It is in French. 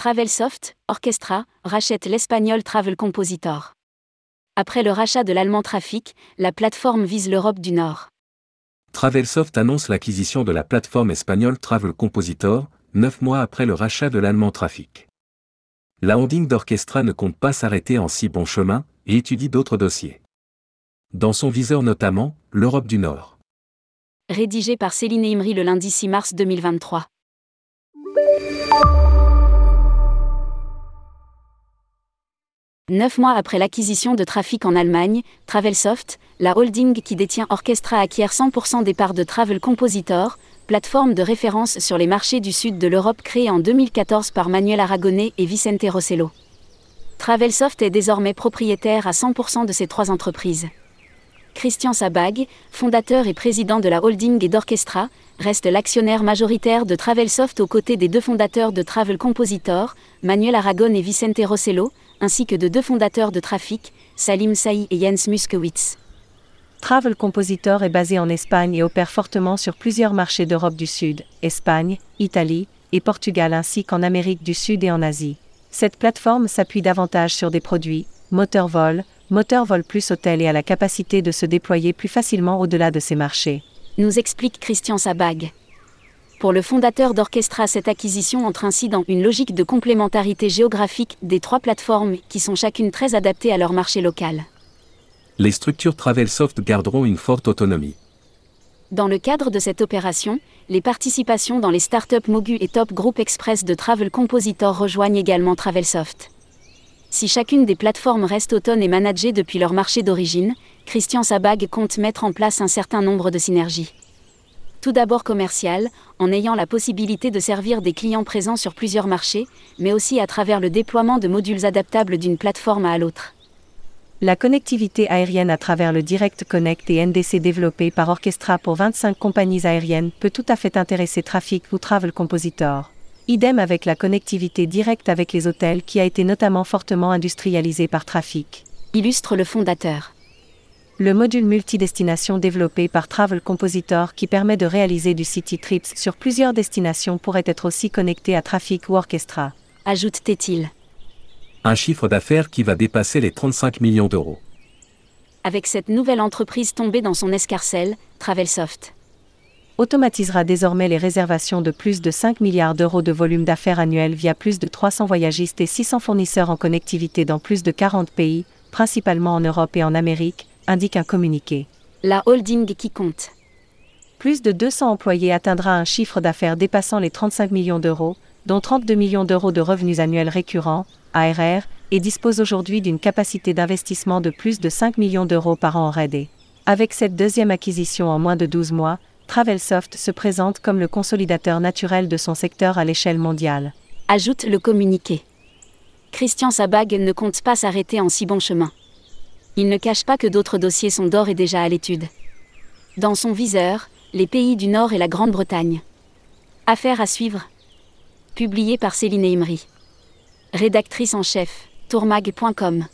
Travelsoft, Orchestra, rachète l'espagnol Travel Compositor. Après le rachat de l'allemand Trafic, la plateforme vise l'Europe du Nord. Travelsoft annonce l'acquisition de la plateforme espagnole Travel Compositor, neuf mois après le rachat de l'allemand Trafic. La holding d'Orchestra ne compte pas s'arrêter en si bon chemin et étudie d'autres dossiers. Dans son viseur notamment, l'Europe du Nord. Rédigé par Céline Imri le lundi 6 mars 2023. Neuf mois après l'acquisition de Trafic en Allemagne, Travelsoft, la holding qui détient Orchestra acquiert 100% des parts de Travel Compositor, plateforme de référence sur les marchés du sud de l'Europe créée en 2014 par Manuel Aragonés et Vicente Rossello. Travelsoft est désormais propriétaire à 100% de ces trois entreprises. Christian Sabag, fondateur et président de la holding et d'Orchestra, reste l'actionnaire majoritaire de Travelsoft aux côtés des deux fondateurs de Travel Compositor, Manuel Aragon et Vicente Rossello, ainsi que de deux fondateurs de Trafic, Salim Saï et Jens Muskewitz. Travel Compositor est basé en Espagne et opère fortement sur plusieurs marchés d'Europe du Sud, Espagne, Italie et Portugal ainsi qu'en Amérique du Sud et en Asie. Cette plateforme s'appuie davantage sur des produits, moteur vol, moteur vol plus hôtel et a la capacité de se déployer plus facilement au-delà de ces marchés. Nous explique Christian Sabag. Pour le fondateur d'Orchestra, cette acquisition entre ainsi dans une logique de complémentarité géographique des trois plateformes qui sont chacune très adaptées à leur marché local. Les structures Travelsoft garderont une forte autonomie. Dans le cadre de cette opération, les participations dans les startups Mogu et Top Group Express de Travel Compositor rejoignent également Travelsoft. Si chacune des plateformes reste autonome et managée depuis leur marché d'origine, Christian Sabag compte mettre en place un certain nombre de synergies tout d'abord commercial, en ayant la possibilité de servir des clients présents sur plusieurs marchés, mais aussi à travers le déploiement de modules adaptables d'une plateforme à l'autre. La connectivité aérienne à travers le Direct Connect et NDC développé par Orchestra pour 25 compagnies aériennes peut tout à fait intéresser Traffic ou Travel Compositor. Idem avec la connectivité directe avec les hôtels qui a été notamment fortement industrialisée par Traffic. Illustre le fondateur le module multidestination développé par Travel Compositor qui permet de réaliser du City Trips sur plusieurs destinations pourrait être aussi connecté à Traffic ou Orchestra. Ajoute-t-il. Un chiffre d'affaires qui va dépasser les 35 millions d'euros. Avec cette nouvelle entreprise tombée dans son escarcelle, Travelsoft automatisera désormais les réservations de plus de 5 milliards d'euros de volume d'affaires annuel via plus de 300 voyagistes et 600 fournisseurs en connectivité dans plus de 40 pays, principalement en Europe et en Amérique, indique un communiqué. La holding qui compte. Plus de 200 employés atteindra un chiffre d'affaires dépassant les 35 millions d'euros, dont 32 millions d'euros de revenus annuels récurrents, ARR, et dispose aujourd'hui d'une capacité d'investissement de plus de 5 millions d'euros par an en RD. Avec cette deuxième acquisition en moins de 12 mois, Travelsoft se présente comme le consolidateur naturel de son secteur à l'échelle mondiale. Ajoute le communiqué. Christian Sabag ne compte pas s'arrêter en si bon chemin il ne cache pas que d'autres dossiers sont d'or et déjà à l'étude. Dans son viseur, les pays du Nord et la Grande-Bretagne. Affaires à suivre. Publié par Céline Imri. Rédactrice en chef, tourmag.com.